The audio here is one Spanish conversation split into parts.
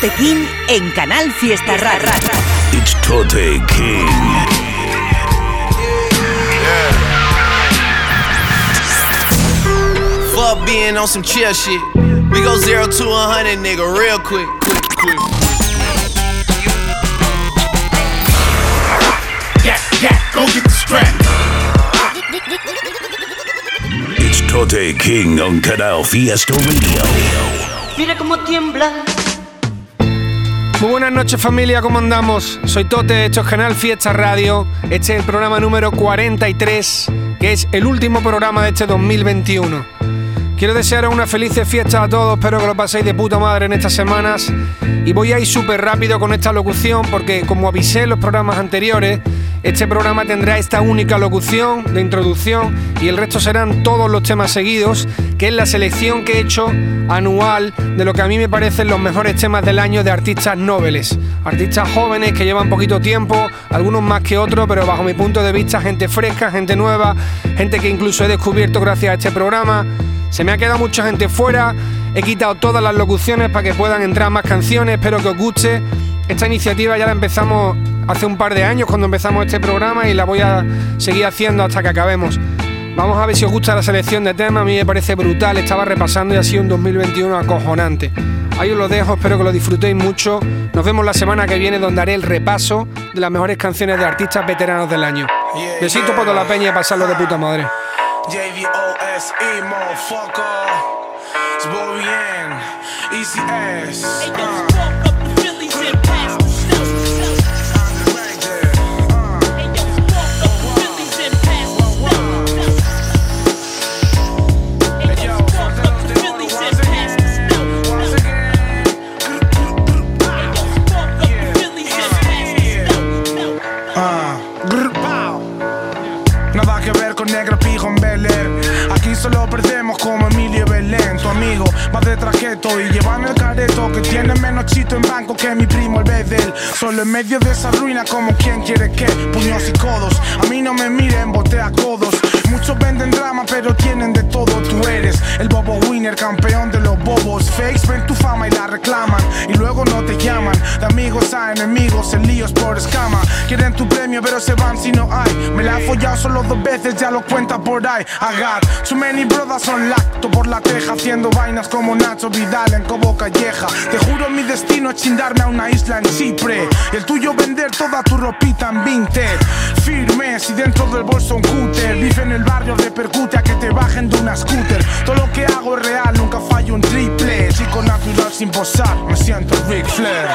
Tote King en Canal Fiesta Rara. It's Tote King. Fuck being on some chill shit. We go zero to a hundred, nigga, real quick, quick, quick. Yeah, yeah, go get the strap. It's Tote King on Canal Fiesta Radio. Mira cómo tiembla. Muy buenas noches familia, ¿cómo andamos? Soy Tote, esto es Canal Fiesta Radio, este es el programa número 43, que es el último programa de este 2021. Quiero desearos una feliz fiesta a todos, espero que lo paséis de puta madre en estas semanas y voy a ir súper rápido con esta locución porque como avisé en los programas anteriores, este programa tendrá esta única locución de introducción y el resto serán todos los temas seguidos, que es la selección que he hecho anual de lo que a mí me parecen los mejores temas del año de artistas nobles. Artistas jóvenes que llevan poquito tiempo, algunos más que otros, pero bajo mi punto de vista gente fresca, gente nueva, gente que incluso he descubierto gracias a este programa. Se me ha quedado mucha gente fuera, he quitado todas las locuciones para que puedan entrar más canciones, espero que os guste. Esta iniciativa ya la empezamos hace un par de años cuando empezamos este programa y la voy a seguir haciendo hasta que acabemos. Vamos a ver si os gusta la selección de temas, a mí me parece brutal, estaba repasando y ha sido un 2021 acojonante. Ahí os lo dejo, espero que lo disfrutéis mucho. Nos vemos la semana que viene donde haré el repaso de las mejores canciones de artistas veteranos del año. Besito por toda la peña y pasarlo de puta madre. Easy Ass. Que mi primo el Bedel. Solo en medio de esa ruina como quien quiere que. Puños y codos. A mí no me miren, botea codos. Muchos venden drama, pero tienen de todo. Tú eres el bobo winner, campeón de los bobos. Fakes ven tu fama y la reclaman. Y luego no te llaman. De amigos a enemigos, en líos por escama. Quieren tu premio, pero se van si no hay. Me la he follado solo dos veces, ya lo cuenta por ahí. I got many brothers on lacto por la teja. Haciendo vainas como Nacho Vidal en Cobo Calleja. Te juro, mi destino es chindarme a una isla en Chipre. Y el tuyo vender toda tu ropita en vintage. Firmes y dentro del bolso un cúter. Vive en el barrio, repercute a que te bajen de una scooter. Todo lo que hago es real, nunca fallo un triple. Chico natural sin posar, me siento Ric Flair.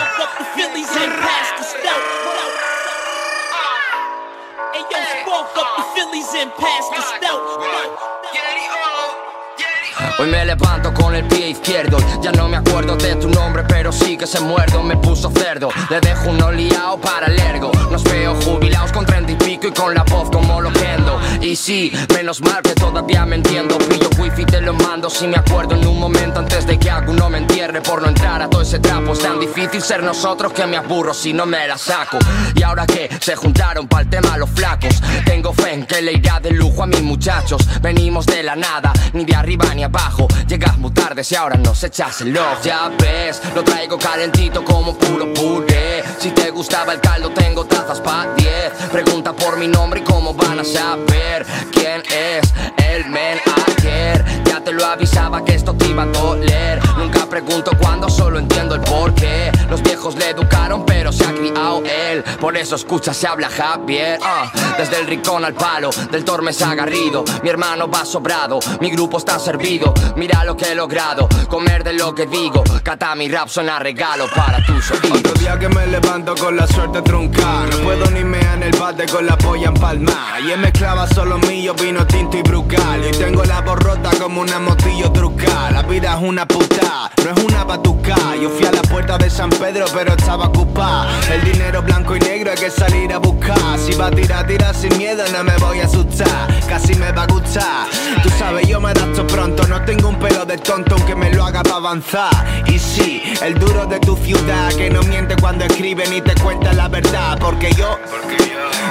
Hoy me levanto con el pie izquierdo. Ya no me acuerdo de tu nombre pero sí que se muerdo. Me puso cerdo, le dejo uno liado para el ergo. Nos veo jubilados con treinta y pico y con la voz como lo kendo. Y sí, menos mal que todavía me entiendo. Pillo wifi te lo mando si me acuerdo en un momento Antes de que alguno me entierre por no entrar a todo ese trapo Es tan difícil ser nosotros que me aburro si no me la saco. Y ahora que se juntaron para el tema los flacos Tengo fe en que le irá de lujo a mis muchachos. Venimos de la nada, ni de arriba ni abajo Llegas muy tarde si ahora nos echas el ojo. Ya ves, lo traigo calentito como puro puré. Si te gustaba el caldo tengo tazas pa' 10 Pregunta por mi nombre y cómo van a saber Quién es el men ayer Ya te lo avisaba que esto te iba a doler. Nunca pregunto cuándo, solo entiendo el porqué Los viejos le educaron pero se ha criado él. Por eso escucha, se habla Javier. Ah, Desde el rincón al palo, del Tormes a Garrido. Mi hermano va sobrado, mi grupo está servido Mira lo que he logrado, comer de lo que digo. Cata mi rap suena regalo para tus oídos Otro día que me levanto con la suerte truncada No puedo ni mear en el bate con la polla en palma Ayer mezclaba solo mío, vino tinto y brucal Y tengo la voz rota como una motillo trucal. La vida es una puta, no es una batuca Yo fui a la puerta de San Pedro pero estaba ocupada. El dinero blanco y negro hay que salir a buscar. Si va a tirar, tira sin miedo, no me voy a asustar. Casi me va a gustar. Tú sabes, yo me adapto pronto, no tengo un pelo de tonto aunque me lo haga para avanzar Y sí, el duro de tu ciudad que no miente cuando escribe ni te cuenta la verdad Porque yo,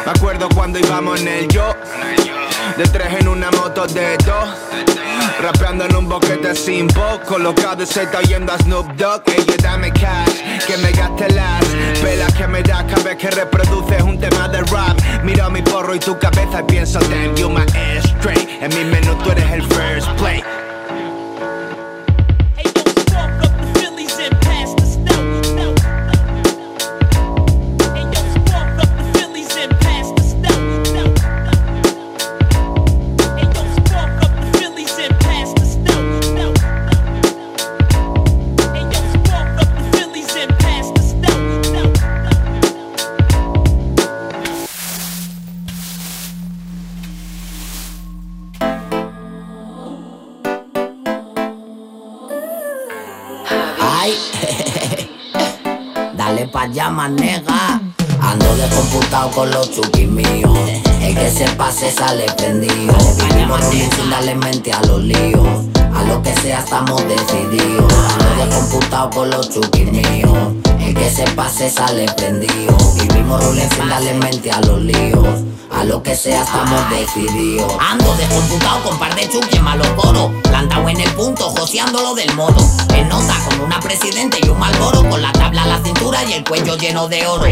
me acuerdo cuando íbamos en el yo De tres en una moto de dos Rapeando en un boquete sin voz, colocado y se está oyendo a Snoop Dogg. Ella dame cash, que me gaste las pelas que me da cada vez que reproduces un tema de rap. Miro mi porro y tu cabeza y pienso, damn, you my straight. En mi menú tú eres el first play. Llama nega. Ando descomputado con los chukis míos. El que se pase sale prendido. Vivimos sin darle a los líos. A lo que sea estamos decididos. Ando descomputado con los chukis míos. El que se pase sale prendido. Vivimos sin darle mente a los líos. A lo que sea estamos decididos. Ando descomputado con par de chuki en malo coro. Plantado en el punto, joseándolo del modo. En con una presidente y un malboro. Con la tabla a la cintura y el cuello lleno de oro.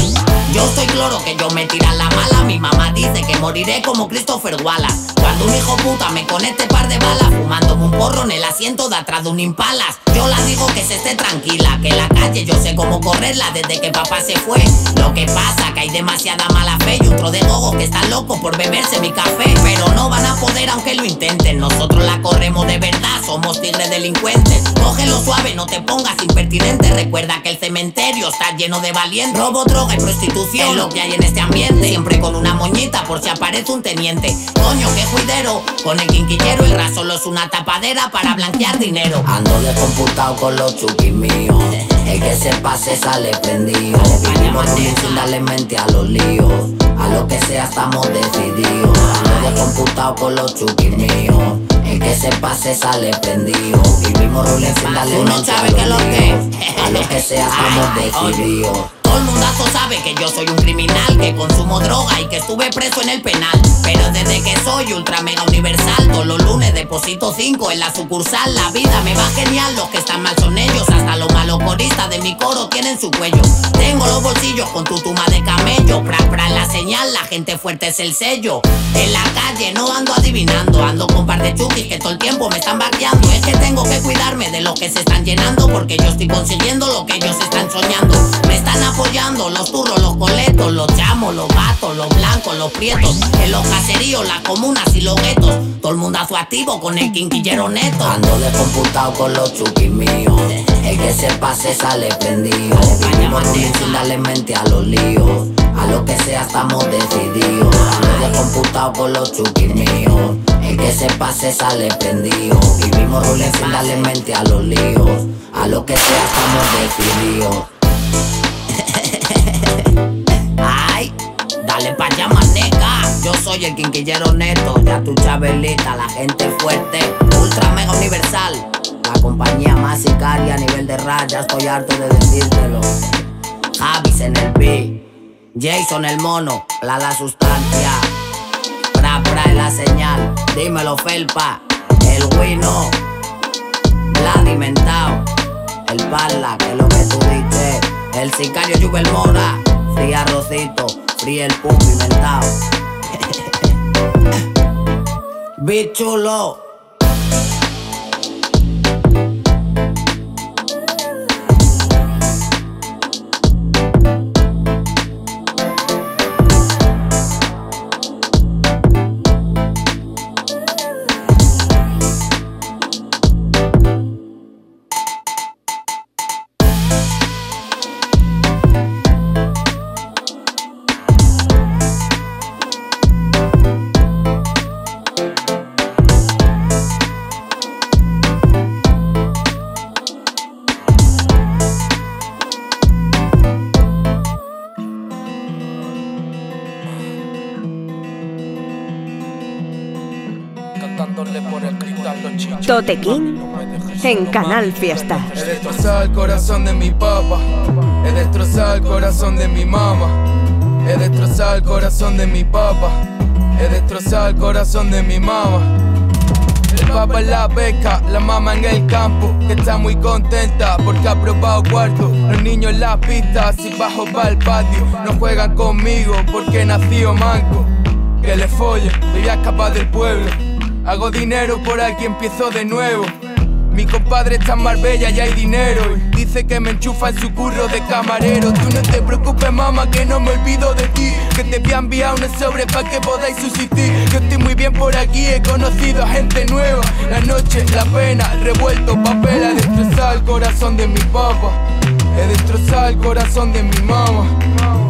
Yo soy cloro que yo me tira la mala. Mi mamá dice que moriré como Christopher Wallace. Cuando un hijo puta me conecte par de balas. Fumándome un porro en el asiento de atrás de un impalas. Yo la digo que se esté tranquila. Que la calle yo sé cómo correrla desde que papá se fue. Lo que pasa que hay demasiada mala fe y un tro de gogo que está loco por beberse mi café. Pero no van a poder aunque lo intenten. Nosotros la corremos de verdad, somos tigres delincuentes. Cógelo suave, no te pongas impertinente. Recuerda que el cementerio está lleno de valientes. Robo, droga y prostitución es lo que hay en este ambiente. Siempre con una moñita por si aparece un teniente. Coño, qué juidero. Con el quinquillero el raso solo es una tapadera para blanquear dinero. Ando descomputado con los chukis míos. El que se pase sale prendido. Vivimos sin darle mente a los líos. A lo que sea estamos decididos. Ando descomputado con los chukis míos. El que se pase sale prendido. Vivimos ruling sin darle mente a los líos. A lo que sea estamos decididos. Todo el mundazo sabe que yo soy un criminal, que consumo droga y que estuve preso en el penal. Pero desde que soy ultra mega universal, todos los lunes deposito 5 en la sucursal. La vida me va genial, los que están mal son ellos. Hasta los malos coristas de mi coro tienen su cuello. Tengo los bolsillos con tu tuma de camello. Pra, pra, la señal, la gente fuerte es el sello. En la calle no ando adivinando, ando con par de chukis que todo el tiempo me están vaqueando. Es que tengo que cuidarme de lo que se están llenando, porque yo estoy consiguiendo lo que ellos están soñando. Me están apoyando los turros, los coletos, los chamos, los gatos, los blancos, los prietos. En los caseríos, las comunas y los guetos. Todo el mundazo activo con el quinquillero neto. Ando descomputado con los chukis míos. El que se pase sale prendido. Vivimos sin darle mente a los líos. A lo que sea estamos decididos. Ando descomputado con los chukis míos. El que se pase sale prendido. Vivimos sin darle mente a los líos. A lo que sea estamos decididos. Ay, dale pa' allá, maneca. Yo soy el quinquillero neto, ya tu chabelita, la gente fuerte, ultra mega universal. La compañía más sicaria a nivel de raya, estoy harto de decírtelo. Javis en el B, Jason el mono, la la sustancia. Pra en la señal, dímelo felpa, el wino, la alimentado, el pala, que es lo que tú dices. El sicario Jubel Mora, fría Rosito, fría el pum pimentado. Bichulo. En Canal Fiesta. He destrozado el corazón de mi papá. He destrozado el corazón de mi mamá. He destrozado el corazón de mi papá. He destrozado el corazón de mi mamá. papá en la beca, la mamá en el campo, que está muy contenta porque ha probado cuarto. Los niños en la pista, si bajo para el patio, no juegan conmigo porque nací manco. Que le folle, voy a escapar del pueblo. Hago dinero por aquí, empiezo de nuevo. Mi compadre está en Marbella y hay dinero. Dice que me enchufa en su curro de camarero. Tú no te preocupes, mamá, que no me olvido de ti. Que te voy a enviar un sobre para que podáis subsistir. Yo estoy muy bien por aquí, he conocido a gente nueva. La noche, la pena, revuelto papel. He destrozado el corazón de mi papá. He destrozado el corazón de mi mamá.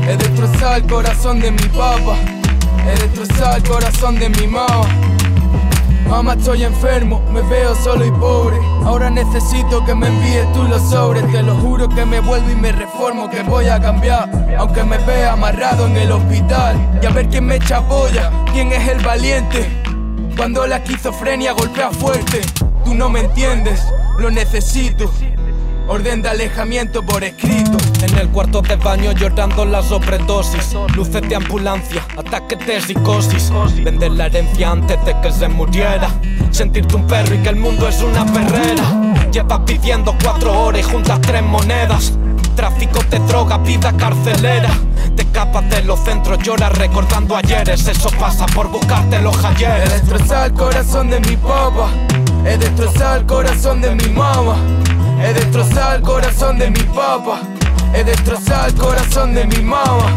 He destrozado el corazón de mi papá. He destrozado el corazón de mi mamá. Mamá, estoy enfermo, me veo solo y pobre. Ahora necesito que me envíes tú los sobres. Te lo juro que me vuelvo y me reformo, que voy a cambiar. Aunque me vea amarrado en el hospital. Y a ver quién me echa polla, quién es el valiente. Cuando la esquizofrenia golpea fuerte, tú no me entiendes, lo necesito. Orden de alejamiento por escrito. En el cuarto de baño llorando la sobredosis. Luces de ambulancia, ataques de psicosis. Vender la herencia antes de que se muriera. Sentirte un perro y que el mundo es una perrera. Llevas pidiendo cuatro horas y juntas tres monedas. Tráfico de droga, vida carcelera. Te escapas de los centros, lloras recordando ayeres. Eso pasa por buscarte los ayeres. He destrozado el corazón de mi papá. He destrozado el corazón de mi mamá. He destrozado el corazón de mi papá. He destrozado el corazón de mi mamá.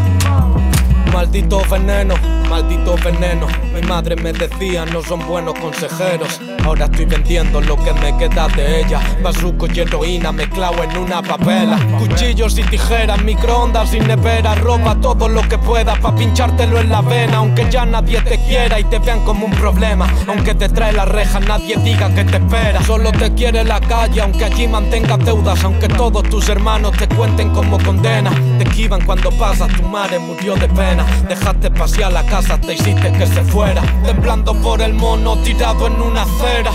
Maldito veneno, maldito veneno. Mi madre me decía, no son buenos consejeros. Ahora estoy vendiendo lo que me queda de ella. Bazuco y heroína mezclado en una papela. Cuchillos y tijeras, microondas y nevera. Roba todo lo que pueda pa' pinchártelo en la vena. Aunque ya nadie te quiera y te vean como un problema. Aunque te trae la reja, nadie diga que te espera. Solo te quiere la calle, aunque allí mantengas deudas. Aunque todos tus hermanos te cuenten como condena. Te esquivan cuando pasas, tu madre murió de pena. Dejaste pasear la casa, te hiciste que se fuera. Temblando por el mono tirado en una acera.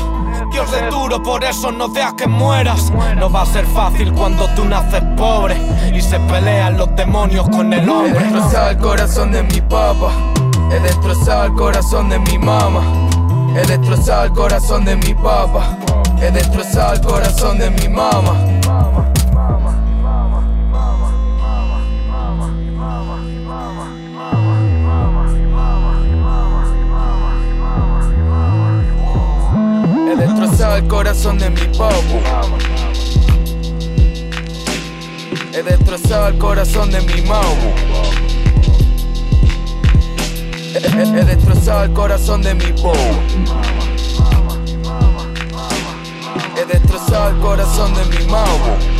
Dios de duro, por eso no dejas que mueras. No va a ser fácil cuando tú naces pobre y se pelean los demonios con el hombre. He destrozado el corazón de mi papá. He destrozado el corazón de mi mamá. He destrozado el corazón de mi papá. He destrozado el corazón de mi mamá. Destrozado el corazón de mi papá. He destrozado el corazón de mi mamá. He, destrozado el corazón de mi papá. He destrozado el corazón de mi mamá.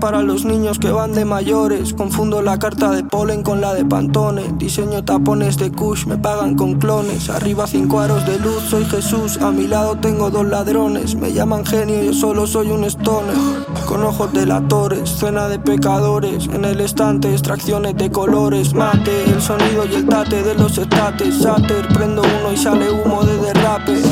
Para los niños que van de mayores. Confundo la carta de polen con la de Pantone. Diseño tapones de Kush, me pagan con clones. Arriba cinco aros de luz, soy Jesús. A mi lado tengo dos ladrones. Me llaman genio, yo solo soy un stoner. Con ojos delatores, cena de pecadores. En el estante, extracciones de colores. Mate, el sonido y el tate de los estates. Sater, prendo uno y sale humo de derrape.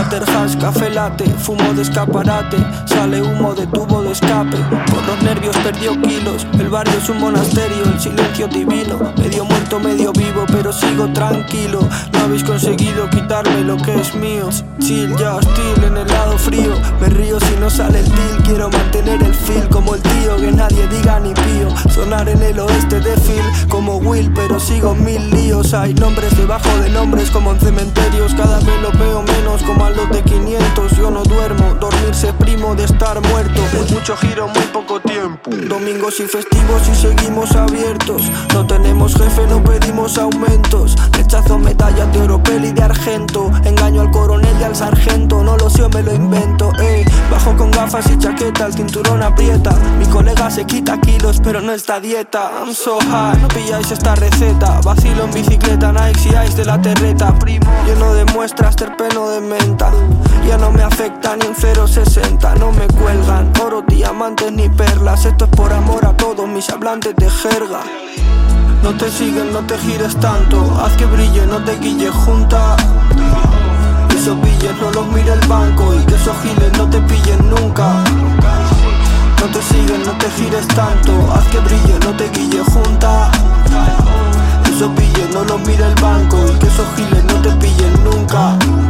Waterhouse, café latte, fumo de escaparate, sale humo de tubo de escape. Por los nervios perdió kilos, el barrio es un monasterio, el silencio divino. Medio muerto, medio vivo, pero sigo tranquilo. No habéis conseguido quitarme lo que es mío. Chill, ya hostil en el lado frío. Me río si no sale el deal, quiero mantener el feel como el tío, que nadie diga ni pío. Sonar en el oeste de Phil como Will, pero sigo mil líos. Hay nombres debajo de nombres como en cementerios, cada vez lo veo menos como de 500. Yo no duermo, dormirse es primo de estar muerto. Mucho giro, muy poco tiempo. Domingos y festivos y seguimos abiertos. No tenemos jefe, no pedimos aumentos. Rechazo medallas de oro, peli de argento. Engaño al coronel y al sargento. No lo sé, me lo invento. Eh. Bajo con gafas y chaqueta, el cinturón aprieta. Mi colega se quita kilos, pero no está dieta. I'm so high, no pilláis esta receta. Vacilo en bicicleta, Nike y Ice de la terreta. Primo, lleno de muestras, terpeno de Ya no me afecta ni un 060, no me cuelgan oro, diamantes ni perlas. Esto es por amor a todos mis hablantes de jerga. No te siguen, no te gires tanto. Haz que brille, no te guille junta. Esos billes no los mire el banco y que esos giles no te pillen nunca. No te siguen, no te gires tanto. Haz que brille, no te guille junta. Esos billes no los mire el banco y que esos giles no te pillen nunca.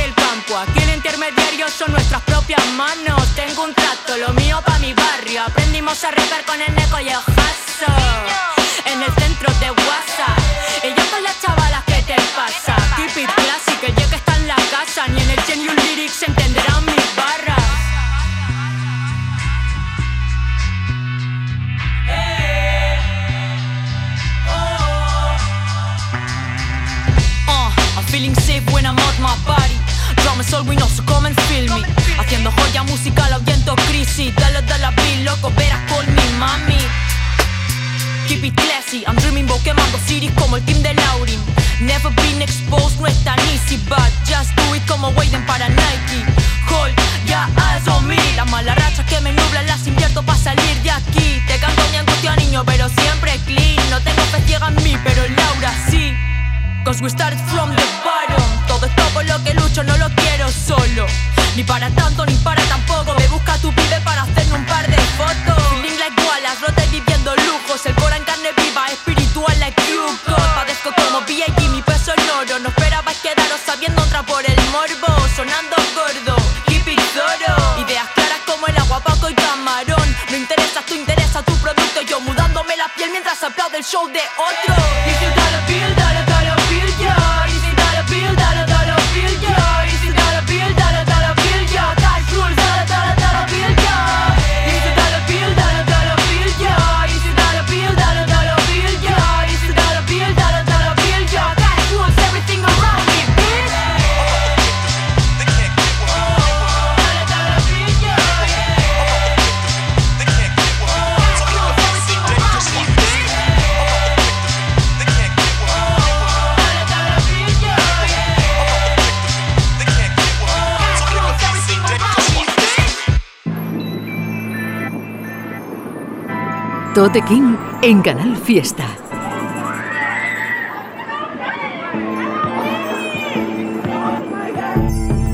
El campo. Aquí el intermediario son nuestras propias manos. Tengo un trato, lo mío pa' mi barrio. Aprendimos a regar con el neco cities como el team de Laurin. Never been exposed, no es tan easy, but just do it como Wayden para Nike. Hold, ya eyes on me. Las malas rachas que me nublan las invierto para salir de aquí. Te canto mi angustia, niño, pero siempre clean. No tengo fe ciega en mí, pero Laura sí. Cause we started from the bottom. Todo esto por lo que lucho, no lo quiero solo. Ni para tanto, ni para tampoco. Me busca tu pibe para hacerme un par de fotos. Feeling like Wallace, rote viviendo lujos. El cora en carne viva, espiritual like Padezco como B.I.G. mi peso en oro. No esperabais quedaros sabiendo entrar por el morbo. Sonando gordo, it thorough. Ideas claras como el agua, paco y camarón. No interesas, tú interesa tu producto. Yo mudándome la piel mientras aplaude el show de otro. If you got a bill, Tote King en Canal Fiesta.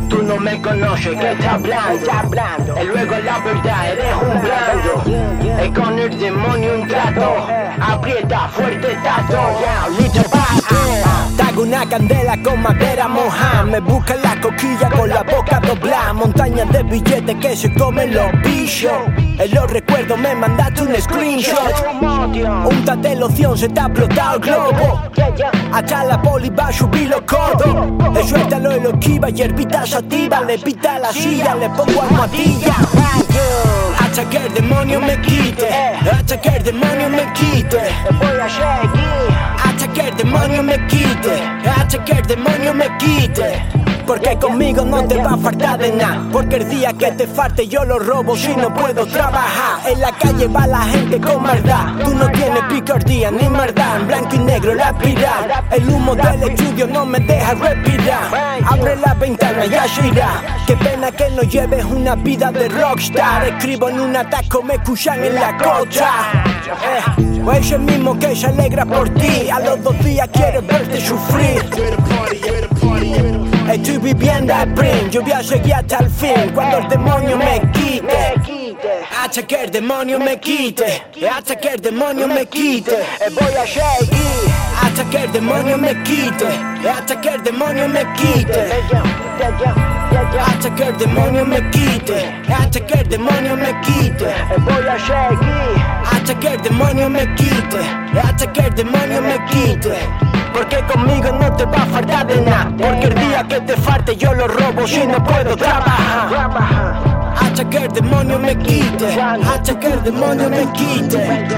Tú no me conoces, ¿qué está hablando? Y luego la verdad, eres un blando. Es con el demonio un trato. Aprieta fuerte tato. Va. Tago una candela con madera moja. Me busca la coquilla con la boca doblada. Montañas de billetes que se comen los bichos. En los recuerdos me mandaste un screenshot. Úntate loción, se te ha explotado el globo. Hasta la poli va a subir los codos. Le suéltalo y lo esquiva, hierbita sativa Le pita la silla, le pongo almohadilla. Hasta que el demonio me quite. Hasta que el demonio me quite Hasta que el demonio me quite Hasta que el demonio me quite. Porque conmigo no te va a faltar de nada. Porque el día que te falte yo lo robo si no puedo trabajar. En la calle va la gente con maldad. Tú no tienes picardía ni maldad. En blanco y negro la espiral. El humo del estudio no me deja respirar. Abre la ventana y allí irá. Qué pena que no lleves una vida de rockstar. Escribo en un ataco, me escuchan en la cocha. Eh, o ese mismo que se alegra por ti. A los dos días quiere verte sufrir. Estoy viviendo a Prim, yo voy a seguir hasta el fin. Cuando el demonio me quite. Hasta que el demonio me quite. Hasta que el demonio me quite. Voy a seguir. Hasta que el demonio me quite. Hasta que el demonio me quite Hasta que el demonio me quite. Hasta que el demonio me quite. Voy a seguir. Hasta que el demonio me quite. Hasta que el demonio me quite. Porque conmigo no te va a faltar de nada. Porque el día que te falte yo lo robo si no puedo trabajar. Hasta que el demonio me quite. Hasta que el demonio me quite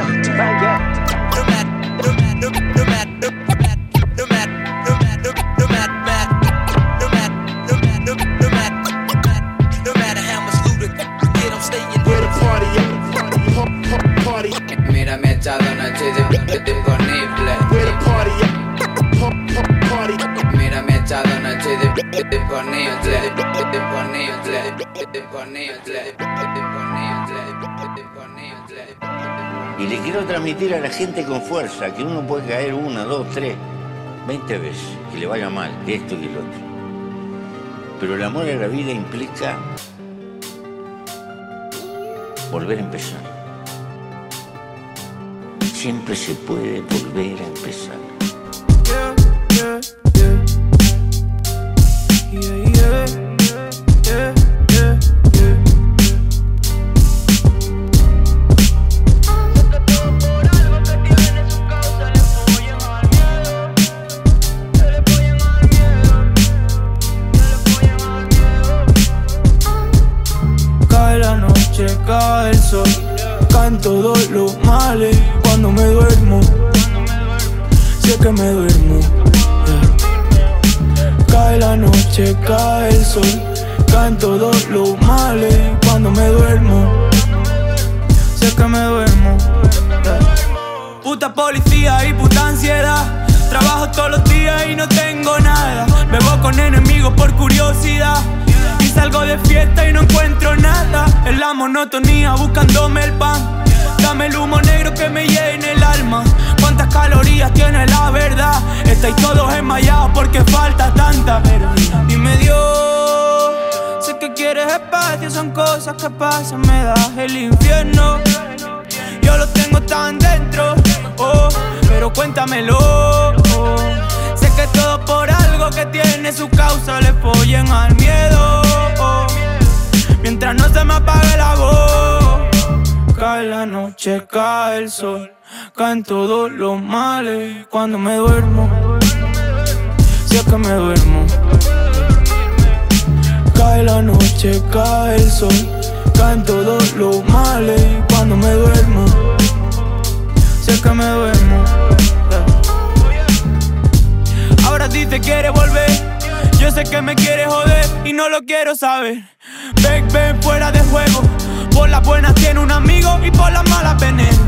Y le quiero transmitir a la gente con fuerza que uno puede caer una, dos, tres, veinte veces, que le vaya mal, que esto y lo otro. Pero el amor a la vida implica volver a empezar. Siempre se puede volver a empezar. Cae el sol, caen todos los males cuando me duermo. Si es que me duermo. La noche, cae el sol, caen todos los males cuando me duermo. Es que me duermo. Puta policía y puta ansiedad. Trabajo todos los días y no tengo nada. Bebo con enemigos por curiosidad. Y salgo de fiesta y no encuentro nada. En la monotonía buscándome el pan. Dame el humo negro que me llene el alma. ¿Cuántas calorías tiene la verdad? Estáis todos enmayados porque falta tanta. Dime Dios, sé que quieres espacio, son cosas que pasan, me das el infierno. Yo lo tengo tan dentro, oh, pero cuéntamelo. oh. Sé que todo por algo que tiene su causa le follen al miedo. oh. Mientras no se me apague la voz, cae la noche, cae el sol, caen todos los males cuando me duermo. Si es que me duermo. Cae la noche, cae el sol, caen todos los males cuando me duermo. Si que me duermo. Ahora dice quiere volver. Yo sé que me quiere joder y no lo quiero saber. Ven, ven fuera de juego. Por las buenas tiene un amigo y por las malas veneno.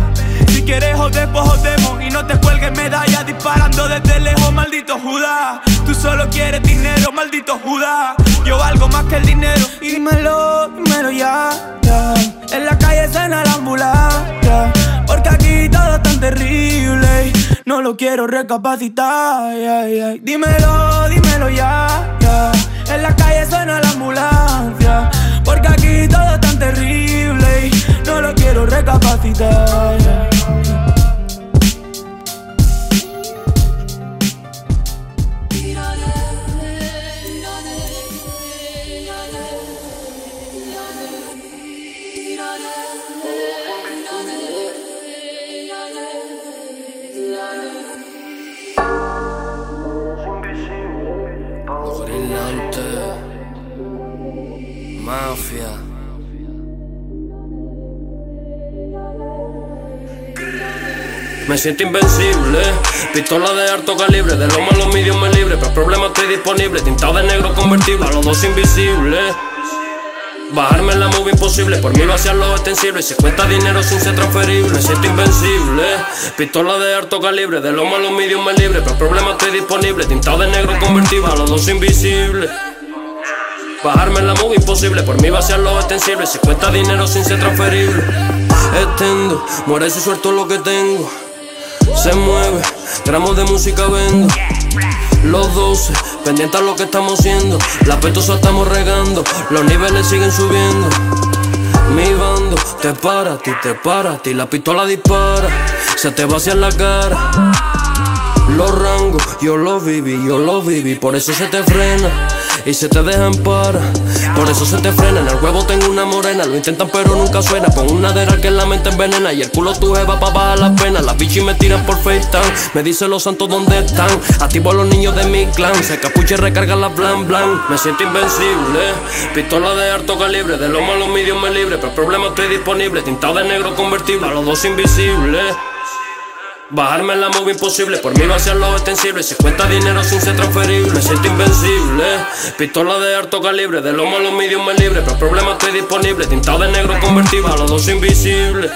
Si quieres joder, pues jodemos. Y no te cuelgues medalla disparando desde lejos, maldito Judá. Tú solo quieres dinero, maldito Judá. Yo valgo más que el dinero. Y dímelo, dímelo ya, ya. En la calle suena la ambulancia Porque aquí todo es tan terrible. No lo quiero recapacitar ay, ay. Dímelo, dímelo ya, ya. En la calle suena la ambulancia Porque aquí todo es tan terrible No lo quiero recapacitar Mafia Me siento invencible. Pistola de alto calibre, de lo malo medios me libre. Pero problema estoy disponible. Tintado de negro convertible, a los dos invisibles. Bajarme en la movie imposible, por mí vaciar los extensibles. Si cuenta dinero sin ser transferible, me siento invencible. Pistola de alto calibre, de lo malo medios me libre. Pero problema estoy disponible, tintado de negro convertible, a los dos invisibles. Bajarme en la movie imposible, por mí vaciar los extensibles. Si cuenta dinero sin ser transferible. Extendo, muere si suelto lo que tengo. Se mueve, gramos de música vendo. Los 12, pendientes a lo que estamos haciendo. La petosa estamos regando, los niveles siguen subiendo. Mi bando te para, ti te para, ti la pistola dispara. Se te vacía en la cara. Los rangos, yo los viví, yo los viví, por eso se te frena y se te dejan para. Por eso se te frena. En el huevo tengo una morena, lo intentan pero nunca suena. Con una dera que la mente envenena y el culo tu jeva pa' bajar la pena. Las bichis me tiran por FaceTime, me dicen los santos dónde están. Activo a los niños de mi clan, se capucha y recarga la blan blan. Me siento invencible, pistola de alto calibre, de lo malo medios me libre. Pero el problema estoy disponible, tintado de negro convertible, a los dos invisibles. Bajarme en la móvil imposible, por mí vaciar los extensibles. Si cuenta dinero sin ser transferible, siento invencible. Pistola de alto calibre, de lo malo medios me libre. Pero el problema estoy disponible, tintado de negro convertible, a los dos invisibles.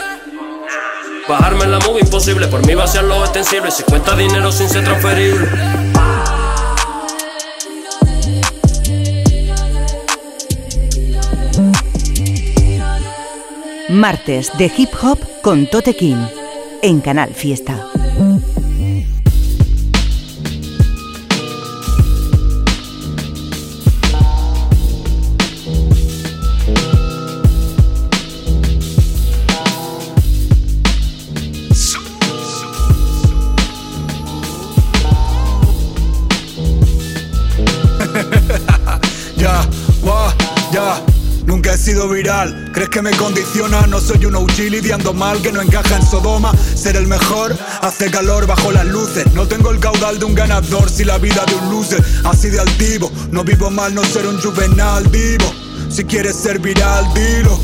Bajarme en la móvil imposible, por mí vaciar los extensibles. Si cuenta dinero sin ser transferible. Martes de Hip Hop con Tote King en Canal Fiesta. Crees que me condiciona. No soy un OG lidiando mal que no encaja en Sodoma. Ser el mejor hace calor bajo las luces. No tengo el caudal de un ganador, si la vida de un loser. Así de altivo, no vivo mal, no ser un juvenal vivo. Si quieres ser viral, dilo.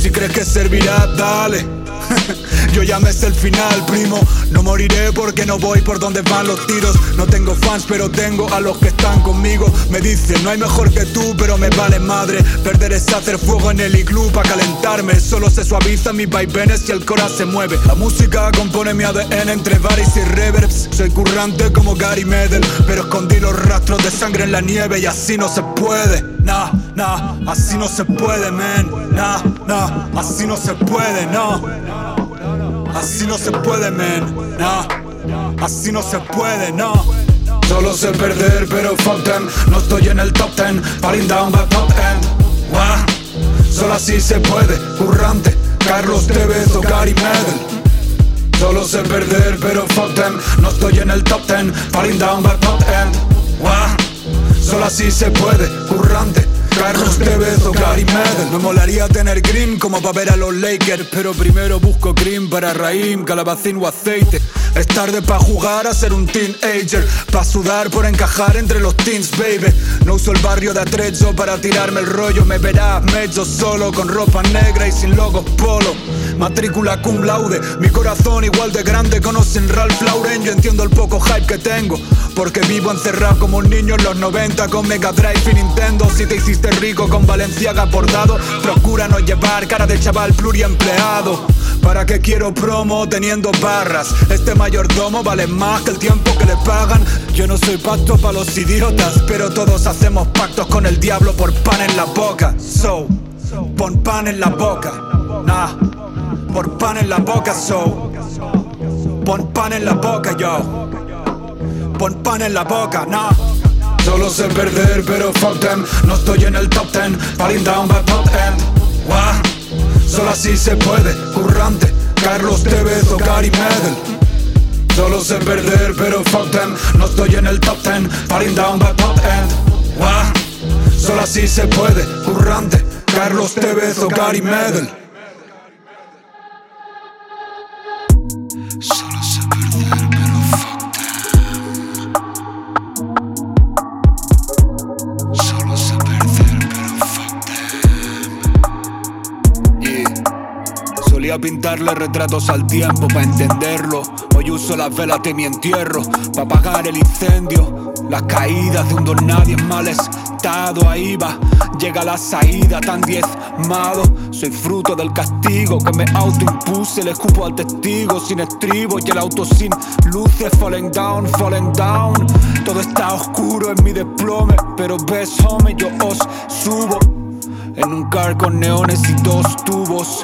Si crees que servirá, dale. Yo ya me sé el final, primo. No moriré porque no voy por donde van los tiros. No tengo fans, pero tengo a los que están conmigo. Me dicen, no hay mejor que tú, pero me vale madre. Perder es hacer fuego en el iglú para calentarme. Solo se suavizan mis vaivenes y el cora se mueve. La música compone mi ADN entre baris y reverbs. Soy currante como Gary Medel, pero escondí los rastros de sangre en la nieve y así no se puede. Nah, nah, así no se puede, man. Nah, nah, así no se puede, no. Así no se puede, man. Nah, así no se puede, no. Solo sé perder, pero fuck them. No estoy en el top ten, falling down by top end. Wah. Solo así se puede, currante. Carlos Tevez o Gary Medel. Solo sé perder, pero fuck them. No estoy en el top ten, falling down by top end. Wah. Solo así se puede, currante. Carlos Tevez o Gary Medel. Me molaría tener green como para ver a los Lakers Pero primero busco cream para Raim, calabacín o aceite. Es tarde para jugar a ser un teenager Pa' sudar por encajar entre los teens, baby. No uso el barrio de Atrecho para tirarme el rollo Me verás medio solo con ropa negra y sin logos polo. Matrícula cum laude, mi corazón igual de grande Conocen Ralph Lauren, yo entiendo el poco hype que tengo Porque vivo encerrado como un niño en los 90 Con Mega Drive y Nintendo. Si te hiciste rico con Valenciaga bordado Procura no llevar cara de chaval pluriempleado. ¿Para qué quiero promo teniendo barras? Este mayordomo vale más que el tiempo que le pagan. Yo no soy pacto para los idiotas Pero todos hacemos pactos con el diablo por pan en la boca. So, pon pan en la boca. Nah, por pan en la boca so. Pon pan en la boca yo. Pon pan en la boca, nah Solo sé perder, pero fuck them. No estoy en el top ten, falling down by top end. Wah. Solo así se puede, currante Carlos Tevez o Gary Medel Solo sé perder, pero fuck them. No estoy en el top ten, falling down by top end. Wah. Solo así se puede, currante Carlos Tevez o Gary Medel pintarle retratos al tiempo para entenderlo. Hoy uso las velas de mi entierro para apagar el incendio. Las caídas de un don nadie en mal estado, ahí va. Llega la saída tan diezmado. Soy fruto del castigo que me autoimpuse. Le escupo al testigo sin estribo y el auto sin luces. Falling down, falling down. Todo está oscuro en mi desplome. Pero ves, homie, yo os subo. En un car con neones y dos tubos.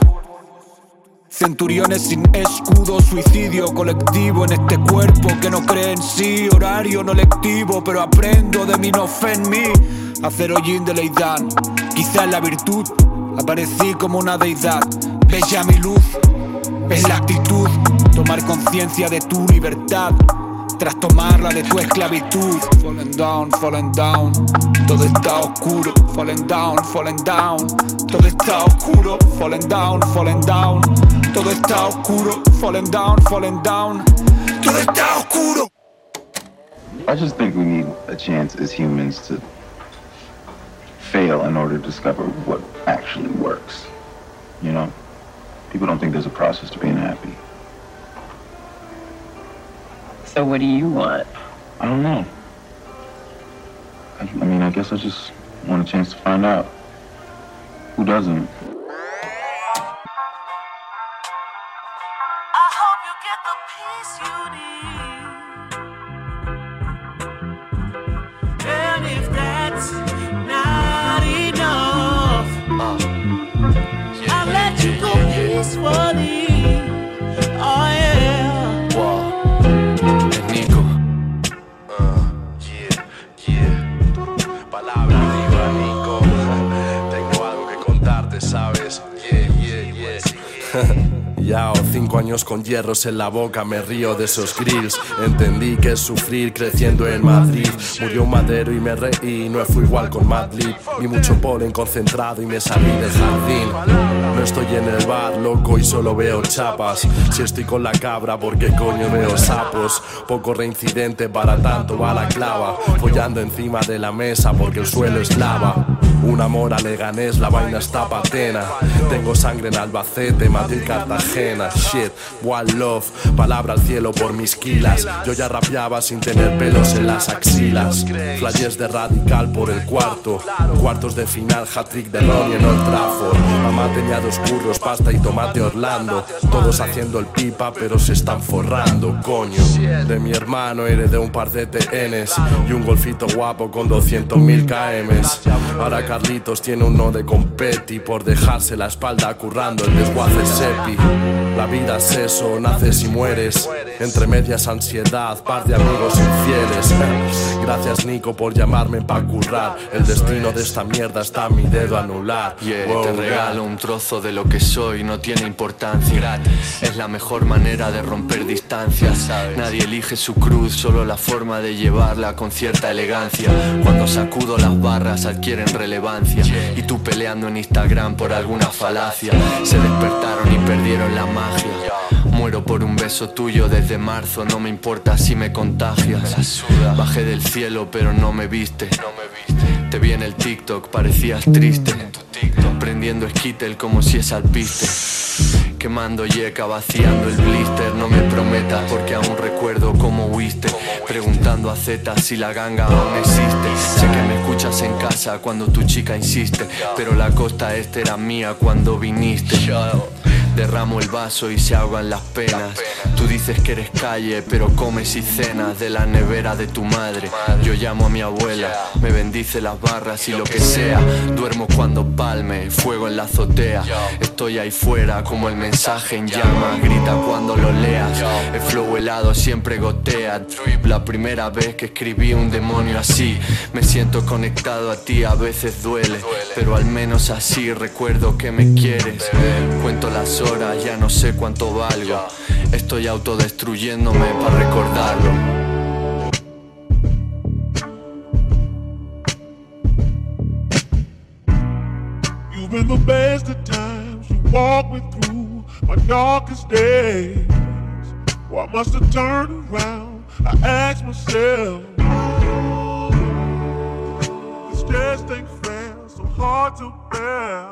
Centuriones sin escudo, suicidio colectivo en este cuerpo que no cree en sí, horario no lectivo, pero aprendo de mí, no fe en mí. Hacer hollín de Leidán, quizás la virtud, aparecí como una deidad. Bella mi luz, es la actitud, tomar conciencia de tu libertad tras tomarla de tu esclavitud. Falling down, falling down, todo está oscuro. Falling down, falling down, todo está oscuro. Falling down, falling down, todo está oscuro. Falling down, falling down, todo está oscuro. I just think we need a chance as humans to fail in order to discover what actually works. You know? People don't think there's a process to being happy. So what do you want? I don't know. I, I mean, I guess I just want a chance to find out. Who doesn't? Go peacefully. Yao, cinco años con hierros en la boca, me río de esos grills. Entendí que es sufrir creciendo en Madrid. Murió un madero y me reí, no fue igual con Madlib. Vi mucho polen concentrado y me salí del jardín. No estoy en el bar, loco, y solo veo chapas. Si estoy con la cabra, ¿por qué coño veo sapos? Poco reincidente para tanto va la clava. Follando encima de la mesa porque el suelo es lava. Un amor a Leganés, la vaina está patena. Tengo sangre en Albacete, Madrid, Cartagena. Shit, one love, palabra al cielo por mis kilas. Yo ya rapeaba sin tener pelos en las axilas. Flashes de radical por el cuarto. Cuartos de final, hat-trick de Ronnie en Old Trafford. Mamá tenía dos curros, pasta y tomate Orlando. Todos haciendo el pipa, pero se están forrando, coño. De mi hermano heredé un par de TNs y un golfito guapo con 200.000 KMs. Ahora Carlitos tiene uno de competi por dejarse la espalda currando el desguace sepi. La vida es eso, naces y mueres. Entre medias ansiedad, par de amigos infieles. Gracias Nico por llamarme pa' currar. El destino de esta mierda está a mi dedo anular. Yeah, Wow, te regalo un trozo de lo que soy, no tiene importancia. Es la mejor manera de romper distancias. Nadie elige su cruz, solo la forma de llevarla con cierta elegancia. Cuando sacudo las barras adquieren relevancia. Y tú peleando en Instagram por alguna falacia. Se despertaron y perdieron la magia. Muero por un beso tuyo desde marzo, no me importa si me contagias. Bajé del cielo, pero no me viste. Te vi en el TikTok, parecías triste. Prendiendo skittle como si es alpiste. Quemando yeca, vaciando el blister. No me prometas porque aún recuerdo cómo huiste. Preguntando a Z si la ganga aún existe. Sé que me escuchas en casa cuando tu chica insiste. Pero la costa este era mía cuando viniste. Derramo el vaso y se ahogan las penas. Tú dices que eres calle, pero comes y cenas de la nevera de tu madre. Yo llamo a mi abuela, me bendice las barras y lo que sea. Duermo cuando palme, fuego en la azotea. Estoy ahí fuera como el mensaje en llamas. Grita cuando lo leas. El flow helado siempre gotea. La primera vez que escribí un demonio así, me siento conectado a ti. A veces duele, pero al menos así recuerdo que me quieres. Cuento las horas, ya no sé cuánto valgo. Estoy autodestruyéndome para recordarlo. You've been the best of times. You walk me through my darkest days. Why must I turn around? I ask myself. This just ain't fair, so hard to bear.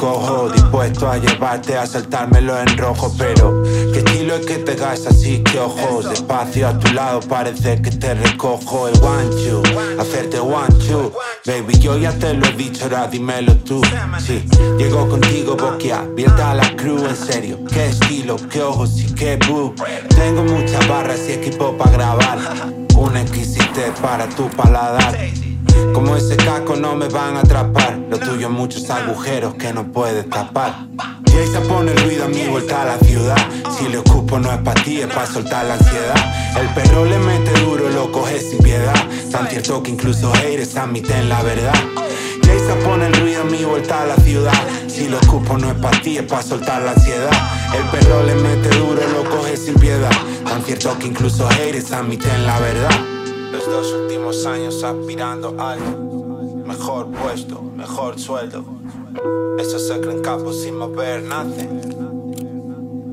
Cojo, dispuesto a llevarte a saltármelo en rojo. Pero qué estilo es que te gas así que ojos. Despacio a tu lado parece que te recojo el one two, hacerte one two. Baby, yo ya te lo he dicho, ahora dímelo tú. Sí, llego contigo boquiabierta a la crew, en serio. Qué estilo, qué ojos y qué boo. Tengo muchas barras y equipo para grabar. Una exquisite para tu paladar. Como ese caco no me van a atrapar. Lo tuyo muchos agujeros que no puedes tapar. Jay se pone ruido a mi vuelta a la ciudad. Si le ocupo no es para ti, es para soltar la ansiedad. El perro le mete duro, lo coge sin piedad. Tan cierto que incluso haters admiten la verdad. Jay se pone el ruido a mi vuelta a la ciudad. Si lo ocupo no es para ti, es para soltar la ansiedad. El perro le mete duro, lo coge sin piedad. Tan cierto que incluso haters admiten la verdad. Los dos últimos años aspirando al mejor puesto, mejor sueldo. Eso se creen capos sin mover nada.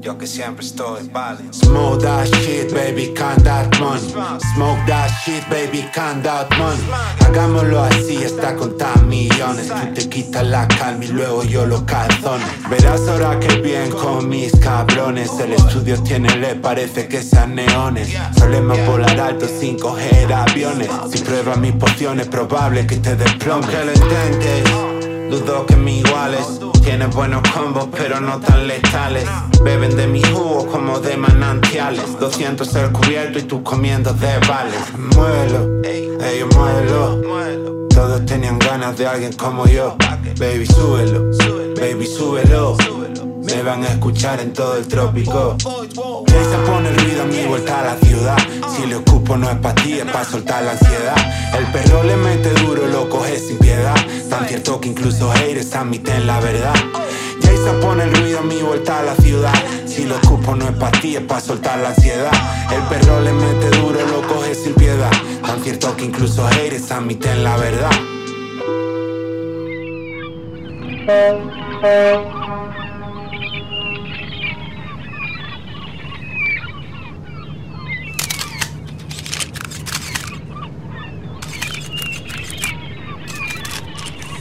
Yo que siempre estoy vale. Smoke that shit, baby, count that money. Smoke that shit, baby, count that money. Hagámoslo así, está contar millones. Tú te quitas la calma y luego yo los calzones. Verás ahora que bien con mis cabrones. El estudio tiene, le parece que sean neones. Solemos volar alto sin coger aviones. Si pruebas mis pociones, probable que te desplomes. Que lo intentes. Dudo que me iguales. Tienes buenos combos, pero no tan letales. Beben de mi jugo como de manantiales. 200 el cubierto y tú comiendo de vales. Muévelo, ellos muévelo. Todos tenían ganas de alguien como yo. Baby, súbelo, baby, súbelo. Me van a escuchar en todo el trópico. Se pone el ruido a mi vuelta a la ciudad. Si le ocupo no es para ti, es para soltar la ansiedad. El perro le mete duro, lo coge sin piedad. Tan cierto que incluso haters admiten la verdad. Se pone el ruido a mi vuelta a la ciudad. Si lo ocupo no es para ti, es para soltar la ansiedad. El perro le mete duro, lo coge sin piedad. Tan cierto que incluso haters admiten la verdad.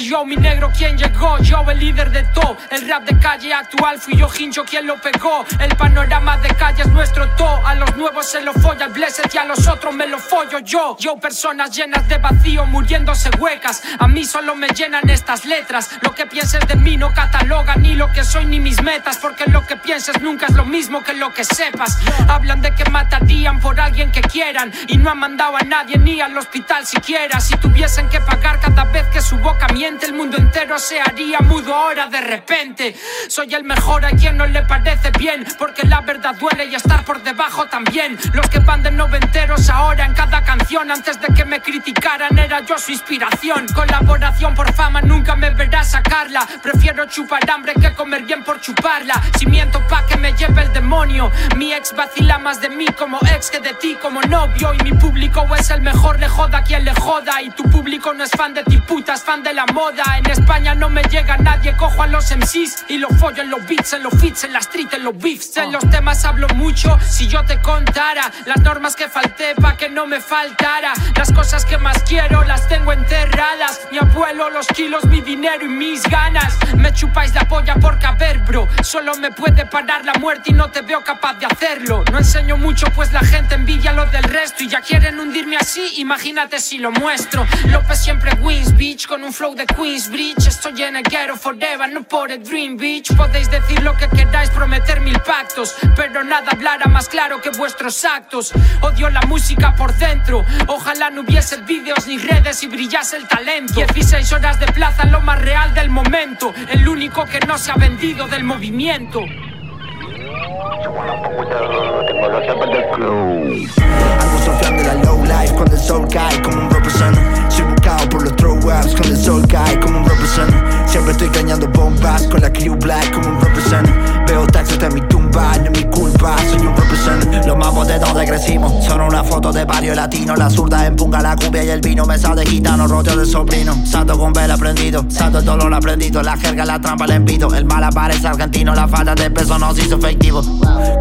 Yo mi negro quien llegó, yo el líder de todo El rap de calle actual fui yo hincho quien lo pegó. El panorama de calle es nuestro todo A los nuevos se lo folla el blessed y a los otros me lo follo yo. Yo personas llenas de vacío muriéndose huecas. A mí solo me llenan estas letras. Lo que pienses de mí no cataloga ni lo que soy ni mis metas Porque lo que pienses nunca es lo mismo que lo que sepas. Hablan de que matarían por alguien que quieran Y no han mandado a nadie ni al hospital siquiera. Si tuviesen que pagar cada vez que su boca miente El mundo entero se haría mudo ahora de repente. Soy el mejor a quien no le parece bien Porque la verdad duele y estar por debajo también. Los que van de noventeros ahora en cada canción Antes de que me criticaran era yo su inspiración. Colaboración por fama nunca me verás sacarla. Prefiero chupar hambre que comer bien por chuparla. Si miento pa' que me lleve el demonio. Mi ex vacila más de mí como ex que de ti como novio. Y mi público es el mejor, le joda a quien le joda. Y tu público no es fan de ti puta, es fan de la moda En España no me llega nadie, cojo a los MCs Y lo follo en los beats, en los fits, en la street, en los beefs En los temas hablo mucho, si yo te contara Las normas que falté pa' que no me faltara Las cosas que más quiero las tengo enterradas. Mi abuelo, los kilos, mi dinero y mis ganas. Me chupáis la polla por caber, bro. Solo me puede parar la muerte y no te veo capaz de hacerlo. No enseño mucho pues la gente envidia lo del resto Y ya quieren hundirme así, imagínate si lo muestro. López siempre wins, bitch, con un flow de Queensbridge Estoy en el ghetto forever, no por el Dream Beach. Podéis decir lo que queráis, prometer mil pactos Pero nada hablará más claro que vuestros actos. Odio la música por dentro Ojalá no hubiese vídeos ni redes y brillase el talento. 16 horas de plaza, lo más real del momento El único que no se ha vendido del movimiento por los throw ups cuando el sol cae como un represent Siempre estoy cañando bombas con la crew black como un represent Veo taxis hasta mi tumba, no es mi culpa, soy un represent Los botetos de crecimos. Son una foto de barrio latino. La zurda empunga la cumbia y el vino. Mesa de gitano, rodeo de sobrino. Santo con vela prendido. Santo el dolor aprendido. La jerga, la trampa, el envido. El mal aparece argentino. La falta de peso nos hizo efectivo.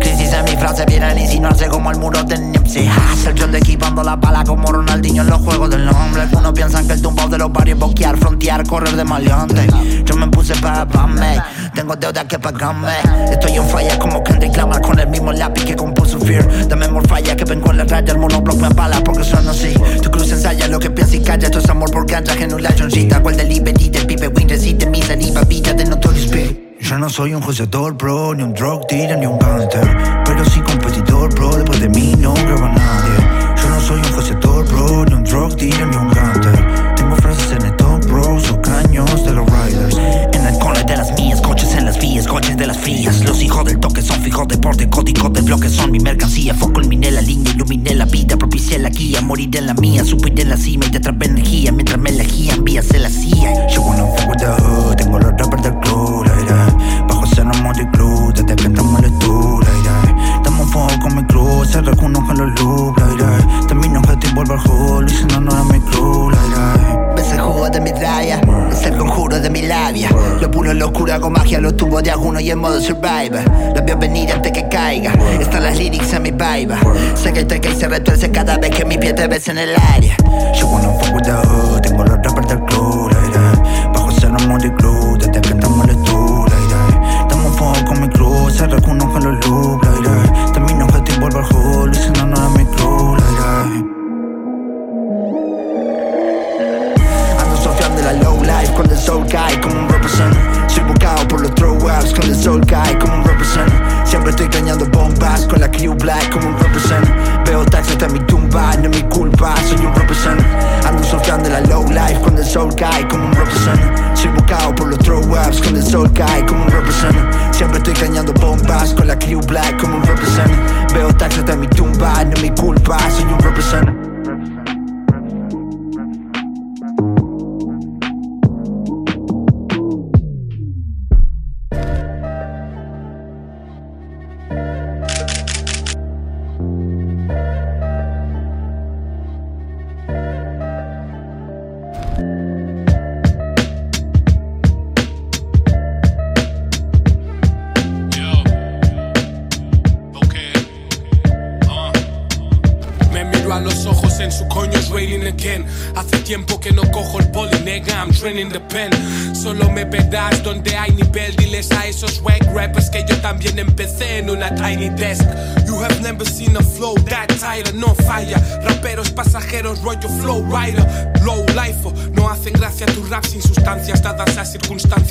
Crisis en mi frase viene a insinuarse como el muro de Nipsey. El John de equipando la bala como Ronaldinho en los juegos del nombre. Algunos piensan que el tumbao de los barrios boquear, frontear, correr de maleante. Yo me puse para pagarme. Tengo deuda que pagarme. Estoy en falla como Kendrick Lamar con el mismo lápiz que compuso Fear. Dame more falla que vengo en la raya. El monoblock me apala porque son así. Tu cruz ensaya lo que piensa y calla. Esto es amor por ganja, genulación, cita. Cual delivery del pipe, win, resiste mi saliva, vida de notorious spirit. Yo no soy un joseador, bro, ni un drug dealer, ni un gangster. Pero sí competidor, bro, después de mí no graba nadie. Son fijos deporte, código de bloques son mi mercancía. Foco culminé la línea, iluminé la vida, propicié la guía, moriré en la mía, subiré en la cima y te atrapé energía. Mientras me elegían, vías se la hacía. Yo wanna fuck with the hood, tengo los rappers del club, la ira. Bajo cena de club, desde que tour, la ira. Damos fuego con mi cruz, se reconozco en los loops, la ira. Termino objetivo al bajo, y si no, no era mi club, ira. Ves el jugo de mi raya, es el conjuro de mi labia. Lo puro en locura con magia, los tubos de alguno y en modo survivor. La veo venir antes que caiga, están las lyrics en mi vibe. Sé que estoy que se retuerce cada vez que mi pie te ves en el área. Yo with the hood, tengo los rappers del club, soul guy como un represent Soy buscado por los throw ups con el soul guy como un represent Siempre estoy cañando bombas con la crew black como un represent Veo taxis hasta mi tumba, no es mi culpa, soy un represent circunstancias.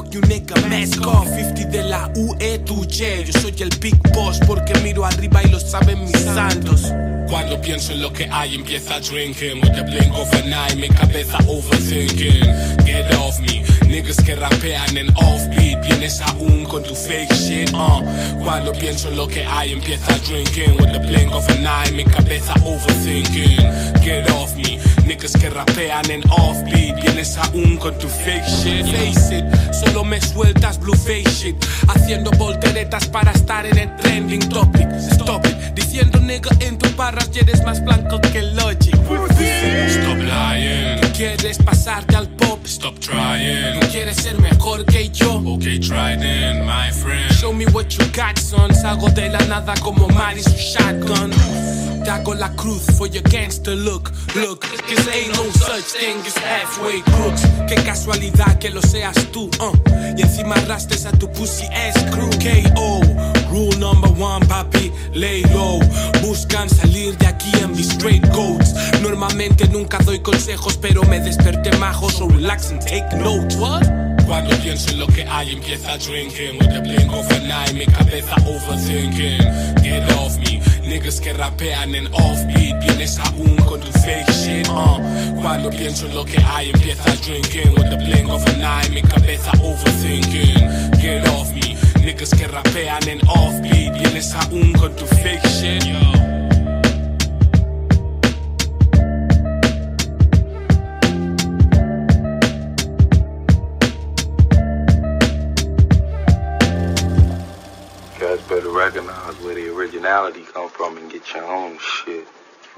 Fuck you nigga, mask off. 50 de la UE, tu che. Yo soy el big boss porque miro arriba y lo saben mis santos. Cuando pienso en lo que hay, empieza drinking. With the blink of an eye, mi cabeza overthinking. Get off me, niggas que rapean en offbeat. Vienes aún con tu fake shit, uh. Cuando pienso en lo que hay, empieza drinking. With the blink of an eye, mi cabeza overthinking. Get off me, niggas que rapean en offbeat. Vienes aún con tu fake shit. Face it, solo me sueltas blue face shit. Haciendo volteretas para estar en el trending topic. Stop it, diciendo nigga en tus barras y eres más blanco que Logic. Stop lying. ¿Quieres pasarte al pop? Stop trying. ¿Quieres ser mejor que yo? Ok, try then, my friend. Show me what you got, son. Salgo de la nada como su shotgun. Te hago la cruz for your gangster look. Look, cause ain't no such thing as halfway crooks. Qué casualidad que lo seas tú, uh. Y encima arrastres a tu pussy ass crew. KO. Rule number one, papi, lay low. Buscan salir de aquí en mis straight goats. Normalmente nunca doy consejos, pero me desperté majo, so relax and take notes. What? Cuando pienso en lo que hay, empieza drinking. With the blink of an eye, mi cabeza overthinking. Get off me, niggas que rapean en offbeat, vienes aún con tu fake shit. Uh. Cuando pienso en lo que hay, empieza drinking with the blink of an eye, mi cabeza overthinking. Get off me, niggas que rapean en offbeat, vienes aún con tu fake shit. Yo. Recognize originality come from and get your own shit.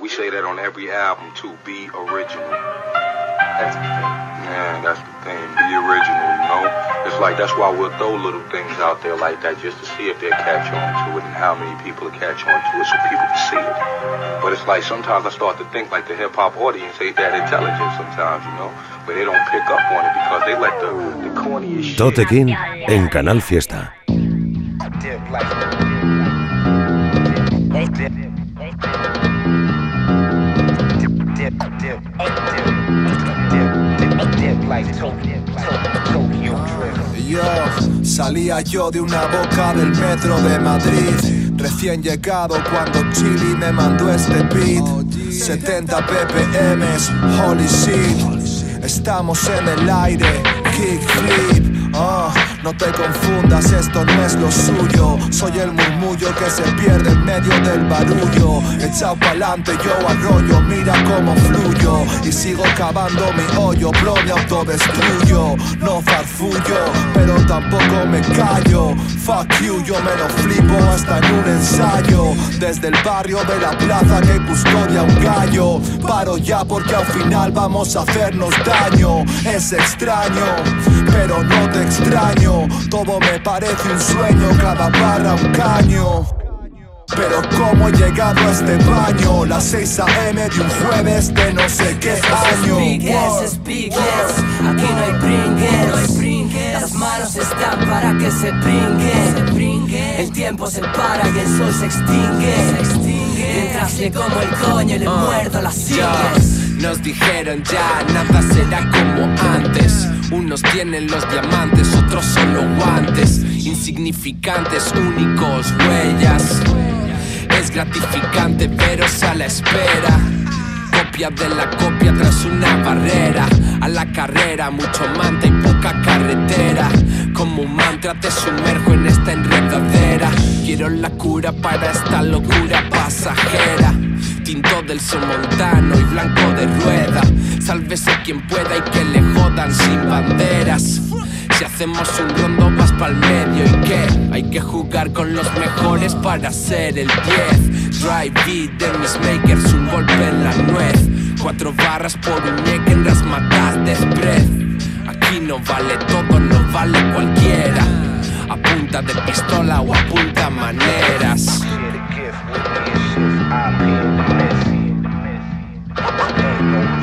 We say that on every album too. Be original. That's the thing. Man, that's the thing. Be original, you know? It's like that's why we'll throw little things out there like that just to see if they'll catch on to it and how many people will catch on to it so people can see it. But it's like sometimes I start to think like the hip hop audience ain't that intelligent sometimes, you know? But they don't pick up on it because they let the, the corniest shit. Tote King en Canal Fiesta. Yo, salía yo de una boca del metro de Madrid. Recién llegado cuando Chili me mandó este beat. 70 ppms, holy shit. Estamos en el aire, kickflip. Ah, no te confundas, esto no es lo suyo. Soy el murmullo que se pierde en medio del barullo. Echado pa'lante, yo arroyo, mira cómo fluyo. Y sigo cavando mi hoyo, bro, me autodestruyo. No farfullo, pero tampoco me callo. Fuck you, yo me lo flipo hasta en un ensayo. Desde el barrio de la plaza que custodia un gallo. Paro ya porque al final vamos a hacernos daño. Es extraño, pero no te extraño. Todo me parece un sueño, cada barra un caño. Pero cómo he llegado a este baño Las 6 a.m. de un jueves de no sé qué año. Speakers, speakers, aquí no hay brinques Las manos están para que se brinquen El tiempo se para y el sol se extingue. Mientras le como el coño y le muerdo las sienes Nos dijeron ya, nada será como antes. Unos tienen los diamantes, otros solo guantes. Insignificantes, únicos, huellas. Es gratificante, pero es a la espera. Copia de la copia tras una barrera. A la carrera, mucho manta y poca carretera. Como un mantra te sumerjo en esta enredadera. Quiero la cura para esta locura pasajera. Tinto del somontano y blanco de rueda. Sálvese quien pueda y que le jodan sin banderas. Si hacemos un rondo vas pa'l medio. Y qué Hay que jugar con los mejores para ser el 10 Drive beat de mis makers, un golpe en la nuez. Cuatro barras por un ñeque en las matas de spread. Aquí no vale todo, no vale cualquiera. A punta de pistola o a punta maneras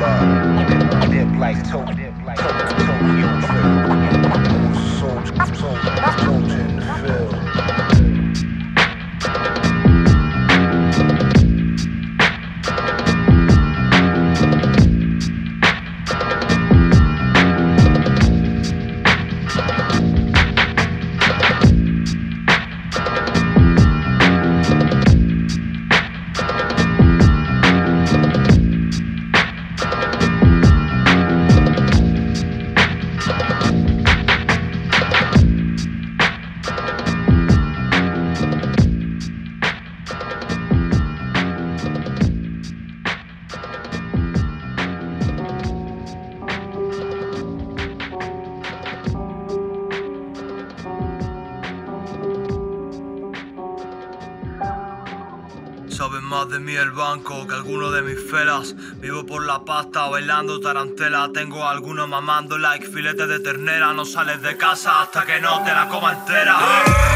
love. Dip like toe, dip like toe, toe, toe, toe, toe, toe, toe, toe, toe, toe, toe, que alguno de mis felas. Vivo por la pasta bailando tarantela. Tengo a algunos mamando like filete de ternera. No sales de casa hasta que no te la coma entera.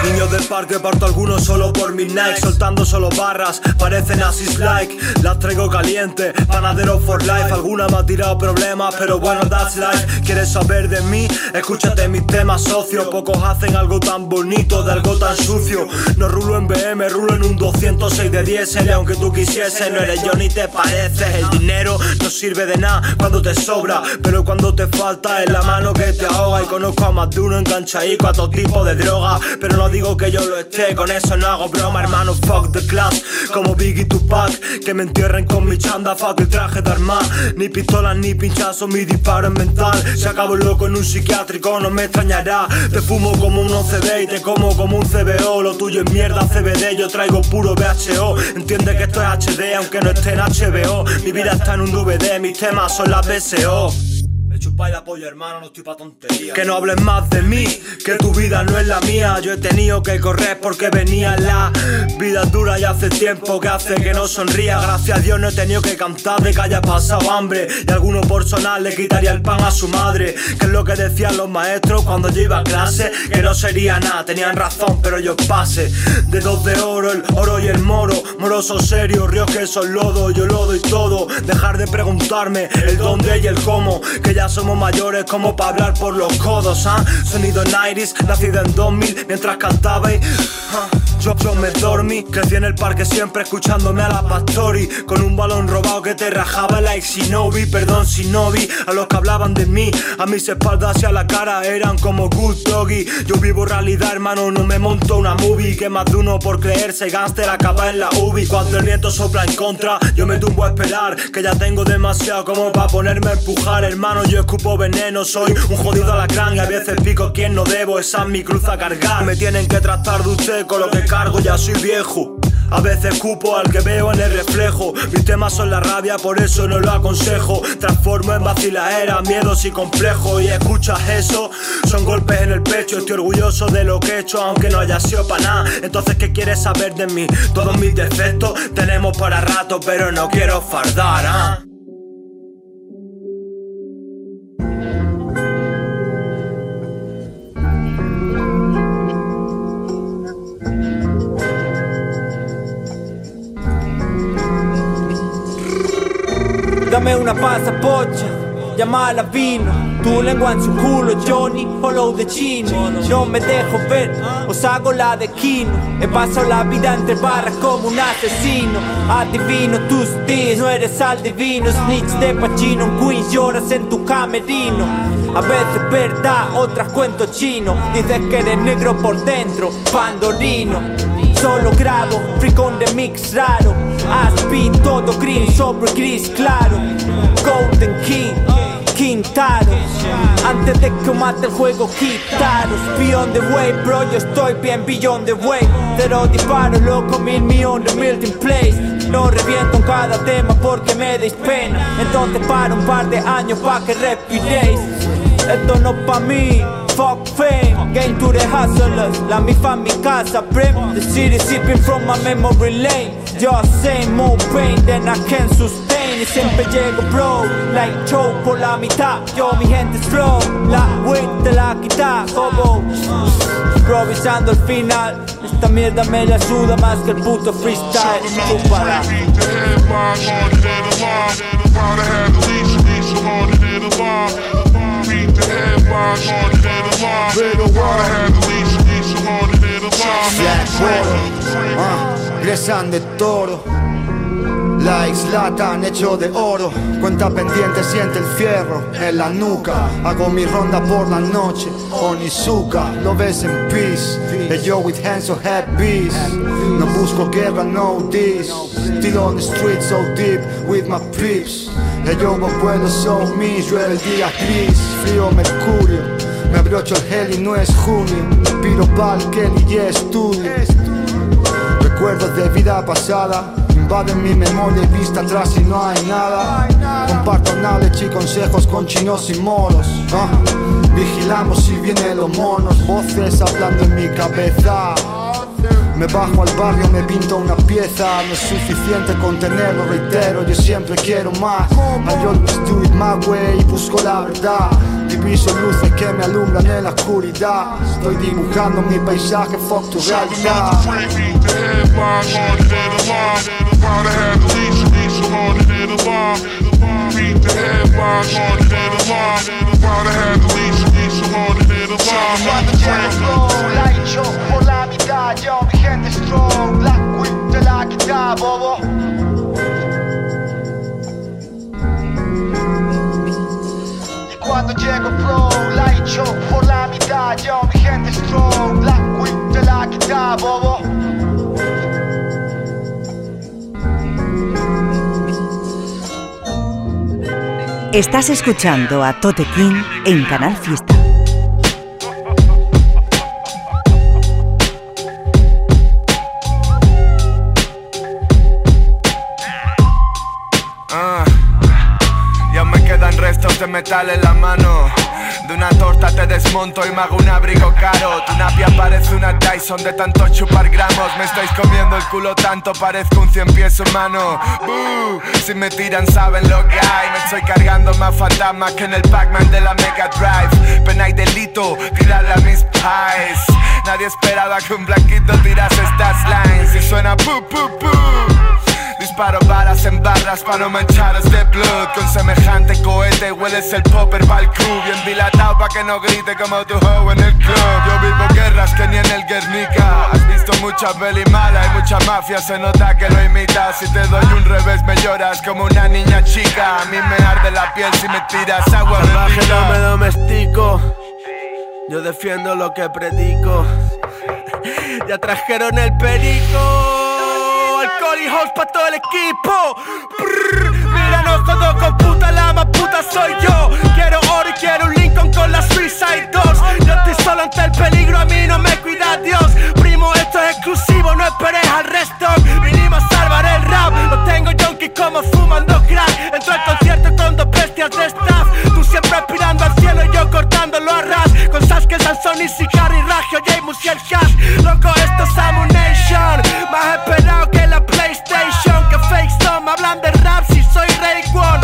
Niños del parque parto algunos solo por mis likes. Soltando solo barras, parecen asis like. Las traigo caliente, panadero for life. Alguna me ha tirado problemas, pero bueno, that's life. ¿Quieres saber de mí? Escúchate mis temas, socio. Pocos hacen algo tan bonito de algo tan sucio. No rulo en BM, rulo en un 206 de 10. aunque tú quisieses, no eres yo ni te pareces. El dinero no sirve de nada cuando te sobra, pero cuando te falta es la mano que te ahoga. Y conozco a más de uno enganchadico a todo tipo de droga, pero no digo que yo lo esté, con eso no hago broma, hermano. Fuck the class, como Biggie Tupac, que me entierren con mi chanda, fuck el traje de arma. Ni pistolas ni pinchazos, mi disparo es mental. Se acabo loco en un psiquiátrico, no me extrañará. Te fumo como un OCD y te como como un CBO. Lo tuyo es mierda CBD, yo traigo puro VHO. Entiende que esto es HD, aunque no esté en HBO. Mi vida está en un DVD, mis temas son las BSO. Que no hables más de mí, que tu vida no es la mía. Yo he tenido que correr porque venía la vida dura y hace tiempo que hace que no sonría. Gracias a Dios no he tenido que cantar de que haya pasado hambre. Y alguno por sonar le quitaría el pan a su madre. Que es lo que decían los maestros cuando yo iba a clase. Que no sería nada, tenían razón, pero yo pase. De dos de oro, el oro y el moro. Moroso serio, ríos que son lodo, yo lo doy todo. Dejar de preguntarme el dónde y el cómo. Que ya somos mayores como para hablar por los codos, ¿ah? Sonido 90s, nacido en 2000 mientras cantabais. ah. Yo, yo me dormí, crecí en el parque siempre escuchándome a la Pastori. Con un balón robado que te rajaba like Shinobi. Perdón Shinobi, a los que hablaban de mí. A mis espaldas y a la cara eran como good doggy. Yo vivo realidad hermano, no me monto una movie. Que más de uno por creerse gangster acaba en la UBI. Cuando el viento sopla en contra, yo me tumbo a esperar. Que ya tengo demasiado como para ponerme a empujar Hermano, yo escupo veneno, soy un jodido alacrán Y a veces pico quien no debo, esa es mi cruz a cargar. Me tienen que tratar de usted con lo que cargo, ya soy viejo. A veces cupo al que veo en el reflejo. Mis temas son la rabia, por eso no lo aconsejo. Transformo en vacilaera, miedos y complejos. Y escuchas eso, son golpes en el pecho. Estoy orgulloso de lo que he hecho, aunque no haya sido para nada. Entonces, ¿qué quieres saber de mí? Todos mis defectos tenemos para rato, pero no quiero fardar, ¿ah? Dame pasa pocha, llamala vino. Tu lengua en su culo, Johnny, follow the chino. No me dejo ver, os hago la de Kino. He pasado la vida entre barras como un asesino. Adivino tus días, no eres al divino. Snitch de Pachino, en Queens lloras en tu camerino. A veces verdad, otras cuento chino. Dices que eres negro por dentro, pandorino. Solo grabo, on the mix raro. Aspi, todo green sobre gris claro. Golden King, Quintaro. Antes de que mate el juego, quitaros. Beyond the way, bro, yo estoy bien beyond the way. Cero disparos, loco, mil millones melting place. No reviento en cada tema porque me deis pena. Entonces para un par de años pa' que respiréis. Esto no pa' mí. Fuck fame, game to the hustlers. La mi fa mi casa, prem. The city sipping from my memory lane. Just say more pain than I can sustain. Y siempre llego, bro. Like choke por la mitad. Yo, mi gente es flow. La te la quita, como. Improvisando al final. Esta mierda me la ayuda más que el puto freestyle. Chúpala. Gresan de toro. Likes latan hecho de oro. Cuenta pendiente, siente el fierro en la nuca. Hago mi ronda por la noche. Onizuka, lo ves en peace. Hey, yo with hands so happy. No busco guerra, no this. Still on the street so deep with my peeps. Hey, yo, puedo so me. Llueve el día gris, frío mercurio. Me abrocho el gel y no es junio. Piro pa'l Kelly y estudio. Recuerdos de vida pasada invaden mi memoria y vista atrás y no hay nada. Comparto knowledge y consejos con chinos y moros. Vigilamos si vienen los monos, voces hablando en mi cabeza. Me bajo al barrio, me pinto una pieza. No es suficiente con tenerlo, reitero Yo siempre quiero más. I always do it my way y busco la verdad. Diviso luces que me alumbran en la oscuridad. Estoy dibujando mi paisaje, fuck tu realidad Light show por la mitad, yo mi gente strong Black Queen de la la quita, bobo. Y cuando llego pro, la hecho por la mitad, yo mi gente strong, Black Queen te la quita, bobo. Estás escuchando a Tote King en Canal Fiesta. Metal en la mano. De una torta te desmonto y me hago un abrigo caro. Tu napia parece una Tyson de tanto chupar gramos. Me estáis comiendo el culo tanto, parezco un cien pies humano. Buh, si me tiran saben lo que hay. Me estoy cargando más fantasmas que en el Pac-Man de la Mega Drive. Pena y delito, tirarle a mis pies. Nadie esperaba que un blanquito tirase estas lines. Y suena pu pu pu. Disparo balas en barras para no mancharos de blood Con semejante cohete hueles el popper pa'l crew Bien dilatado pa' que no grite como tu hoe en el club. Yo vivo guerras que ni en el Guernica. Has visto mucha peli mala y mucha mafia Se nota que lo imitas. Si te doy un revés me lloras como una niña chica. A mí me arde la piel si me tiras agua Salvaje no me domestico. Yo defiendo lo que predico. Ya trajeron el perico. Alcohol y house pa' todo el equipo. Brrr, soy yo. Quiero oro y quiero un Lincoln con la Suicide Dogs. Yo estoy solo ante el peligro, a mí no me cuida Dios. Primo, esto es exclusivo, no esperes al resto. Vinimos a salvar el rap. Lo tengo junkie como fumando crack. Entro al concierto con dos bestias de staff. Tú siempre aspirando al cielo y yo cortándolo a ras. Con Sasuke, Sansón y Sicari, Ragio, James y el Cash. Loco, esto es Amunation. Más esperado que la PlayStation. Que fake son, hablan de rap si soy Ray One.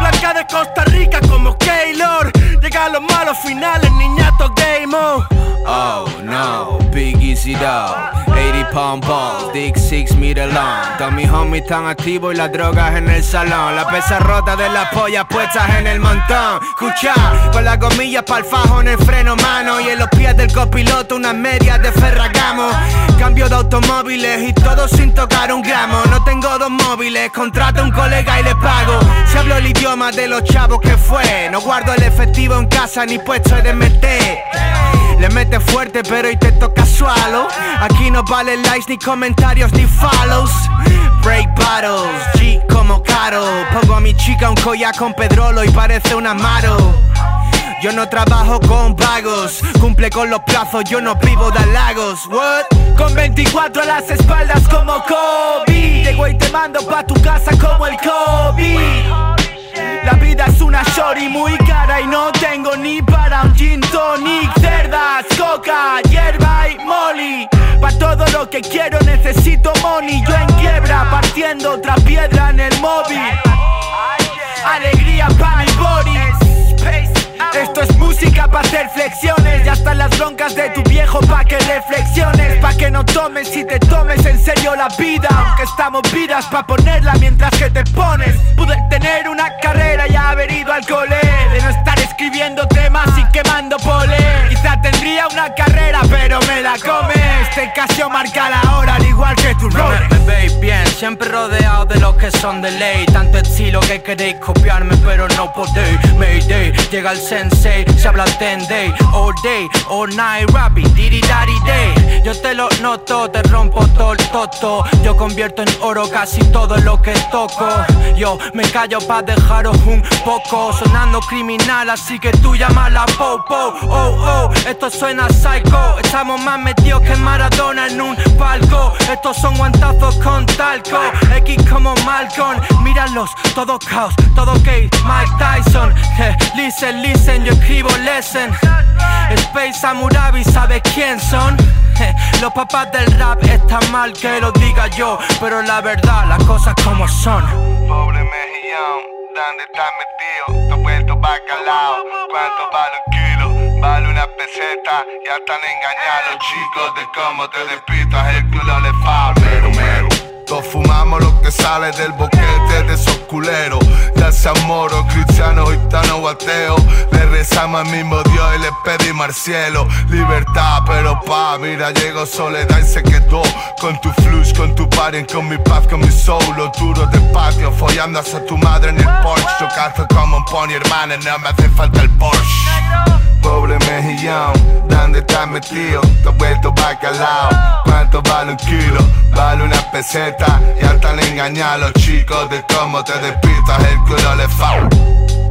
Blanca de Costa Rica como Keylor. Llega a los malos finales, niñato game on. Oh no, big easy dog. 80 pound balls, dick 6 meter long. Todos mis homies están activos y las drogas en el salón. La pesa rota de las pollas puestas en el montón. Escucha, con las gomillas pa'l fajo en el freno mano. Y en los pies del copiloto unas medias de ferragamo. Cambio de automóviles y todo sin tocar un gramo. No tengo dos móviles, contrato a un colega y le pago. Si hablo el idioma de los chavos que fue. No guardo el efectivo en casa ni puesto de meter le mete fuerte pero hoy te toca sualo Aquí no vale likes ni comentarios ni follows. Break bottles, G como caro. Pongo a mi chica un collar con pedrolo y parece un amaro. Yo no trabajo con vagos, cumple con los plazos, yo no vivo de halagos. What? Con 24 a las espaldas como Kobe. Llego y te mando pa' tu casa como el Kobe. La vida es una shorty muy cara y no tengo ni para un gin tonic. Cerdas, coca, hierba y molly. Pa' todo lo que quiero necesito money. Yo en quiebra partiendo otra piedra en el móvil. Alegría pa' mi body esto es música para hacer flexiones. Ya están las broncas de tu viejo pa' que reflexiones. Pa' que no tomes y te tomes en serio la vida. Aunque estamos vidas pa' ponerla mientras que te pones. Pude tener una carrera y haber ido al cole. De no estar escribiendo temas y quemando pole Quizá tendría una carrera pero me la come Este casio marca la hora al igual que tu No me, me veis bien, siempre rodeado de los que son de ley. Tanto estilo que queréis copiarme pero no podéis. Mayday, llega el sensei, se habla ten day All day, all night, rapping, diri daddy day Yo te lo noto, te rompo todo el toto. Yo convierto en oro casi todo lo que toco. Yo me callo pa' dejaros un poco. Sonando criminal, así que tú llámala popo. Oh, oh, esto suena psycho. Estamos más metidos que Maradona en un palco. Estos son guantazos con talco. X como Malcolm, míralos, todo caos, todo gay. Mike Tyson, listen, listen, yo escribo lesson. Space Samurabi, ¿sabes quién son? Los papás del rap está mal que lo diga yo. Pero la verdad, las cosas como son. Pobre mejillón, ¿dónde estás metido? Te vuelto bacalao, ¿cuánto vale un kilo? Vale una peseta, ya están engañados chicos de cómo te despitas. El culo le fa. Mero, mero, Todos fumamos lo que sale del boquete de esos culeros. Ya sean moros, cristianos, gitanos o ateos. Le rezamos al mismo Dios y le pedimos al cielo libertad. Pero pa, mira, llegó soledad y se quedó con tu flux, con tu party, con mi paz, con mi soul. Los duros de patio, follando hasta tu madre en el Porsche. Yo cazo como un pony, hermana, no me hace falta el Porsche. Pobre mejillón, ¿dónde estás metido? Te has vuelto bacalao. ¿Cuánto vale un kilo? Vale una peseta. Y hasta le a los chicos de cómo te despistas el culo le fa.